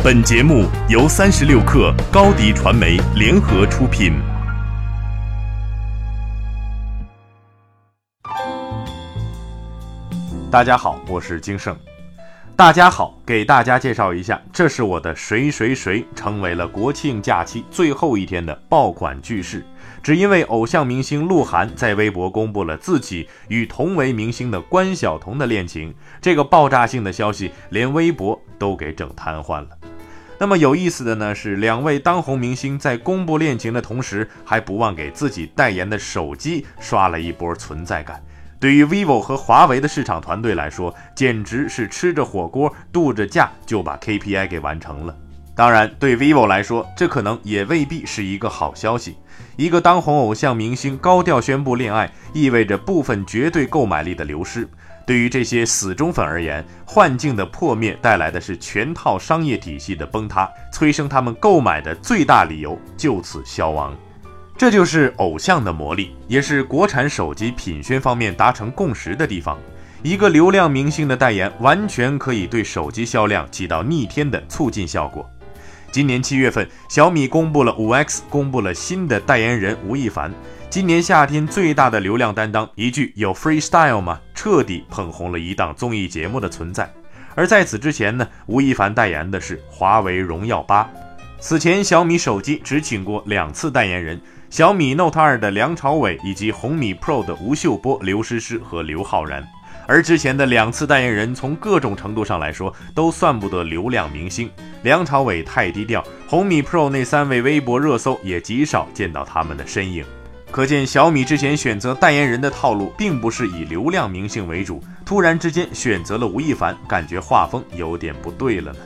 本节目由三十六克高低传媒联合出品。大家好，我是金盛。大家好，给大家介绍一下，这是我的谁谁谁成为了国庆假期最后一天的爆款句式，只因为偶像明星鹿晗在微博公布了自己与同为明星的关晓彤的恋情，这个爆炸性的消息连微博都给整瘫痪了。那么有意思的呢是，两位当红明星在公布恋情的同时，还不忘给自己代言的手机刷了一波存在感。对于 vivo 和华为的市场团队来说，简直是吃着火锅度着假就把 KPI 给完成了。当然，对 vivo 来说，这可能也未必是一个好消息。一个当红偶像明星高调宣布恋爱，意味着部分绝对购买力的流失。对于这些死忠粉而言，幻境的破灭带来的是全套商业体系的崩塌，催生他们购买的最大理由就此消亡。这就是偶像的魔力，也是国产手机品宣方面达成共识的地方。一个流量明星的代言，完全可以对手机销量起到逆天的促进效果。今年七月份，小米公布了五 X，公布了新的代言人吴亦凡。今年夏天最大的流量担当，一句有 freestyle 吗？彻底捧红了一档综艺节目的存在。而在此之前呢，吴亦凡代言的是华为荣耀八。此前，小米手机只请过两次代言人。小米 Note 2的梁朝伟以及红米 Pro 的吴秀波、刘诗诗和刘昊然，而之前的两次代言人，从各种程度上来说，都算不得流量明星。梁朝伟太低调，红米 Pro 那三位微博热搜也极少见到他们的身影。可见小米之前选择代言人的套路，并不是以流量明星为主，突然之间选择了吴亦凡，感觉画风有点不对了呢。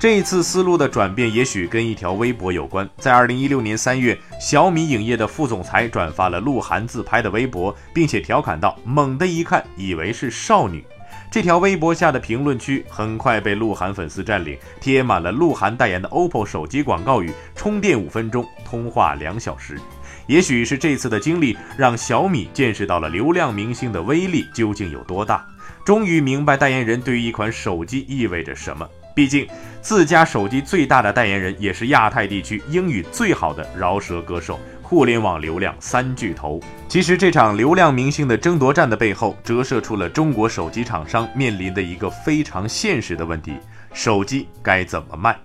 这一次思路的转变，也许跟一条微博有关。在二零一六年三月，小米影业的副总裁转发了鹿晗自拍的微博，并且调侃道：“猛的一看，以为是少女。”这条微博下的评论区很快被鹿晗粉丝占领，贴满了鹿晗代言的 OPPO 手机广告语：“充电五分钟，通话两小时。”也许是这次的经历，让小米见识到了流量明星的威力究竟有多大，终于明白代言人对于一款手机意味着什么。毕竟，自家手机最大的代言人也是亚太地区英语最好的饶舌歌手，互联网流量三巨头。其实，这场流量明星的争夺战的背后，折射出了中国手机厂商面临的一个非常现实的问题：手机该怎么卖？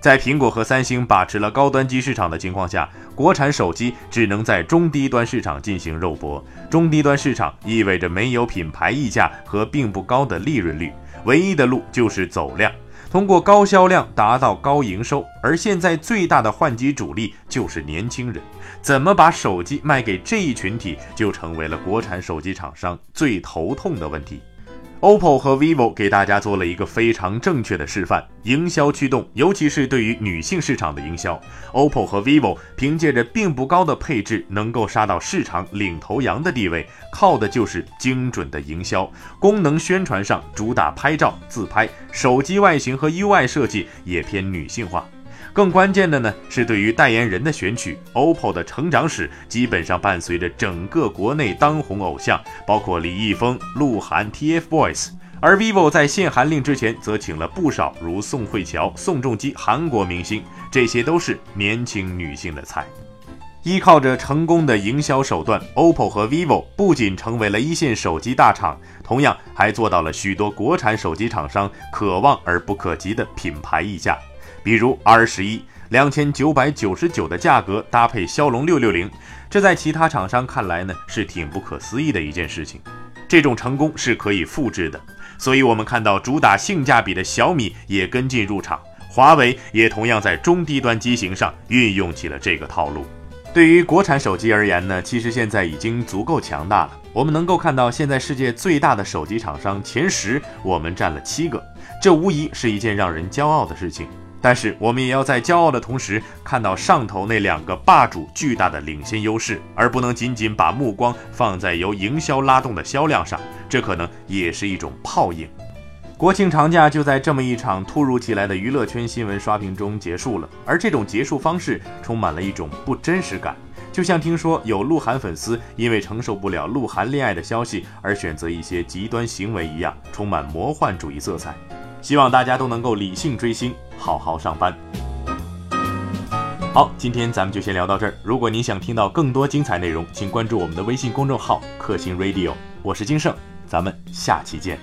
在苹果和三星把持了高端机市场的情况下，国产手机只能在中低端市场进行肉搏。中低端市场意味着没有品牌溢价和并不高的利润率，唯一的路就是走量。通过高销量达到高营收，而现在最大的换机主力就是年轻人，怎么把手机卖给这一群体，就成为了国产手机厂商最头痛的问题。OPPO 和 vivo 给大家做了一个非常正确的示范：营销驱动，尤其是对于女性市场的营销。OPPO 和 vivo 凭借着并不高的配置，能够杀到市场领头羊的地位，靠的就是精准的营销。功能宣传上主打拍照自拍，手机外形和 UI 设计也偏女性化。更关键的呢，是对于代言人的选取，OPPO 的成长史基本上伴随着整个国内当红偶像，包括李易峰、鹿晗、TFBOYS。而 vivo 在限韩令之前，则请了不少如宋慧乔、宋仲基韩国明星，这些都是年轻女性的菜。依靠着成功的营销手段，OPPO 和 vivo 不仅成为了一线手机大厂，同样还做到了许多国产手机厂商可望而不可及的品牌溢价。比如 R 十一两千九百九十九的价格搭配骁龙六六零，这在其他厂商看来呢是挺不可思议的一件事情。这种成功是可以复制的，所以我们看到主打性价比的小米也跟进入场，华为也同样在中低端机型上运用起了这个套路。对于国产手机而言呢，其实现在已经足够强大了。我们能够看到，现在世界最大的手机厂商前十，我们占了七个，这无疑是一件让人骄傲的事情。但是我们也要在骄傲的同时，看到上头那两个霸主巨大的领先优势，而不能仅仅把目光放在由营销拉动的销量上，这可能也是一种泡影。国庆长假就在这么一场突如其来的娱乐圈新闻刷屏中结束了，而这种结束方式充满了一种不真实感，就像听说有鹿晗粉丝因为承受不了鹿晗恋爱的消息而选择一些极端行为一样，充满魔幻主义色彩。希望大家都能够理性追星，好好上班。好，今天咱们就先聊到这儿。如果您想听到更多精彩内容，请关注我们的微信公众号“克星 Radio”。我是金盛，咱们下期见。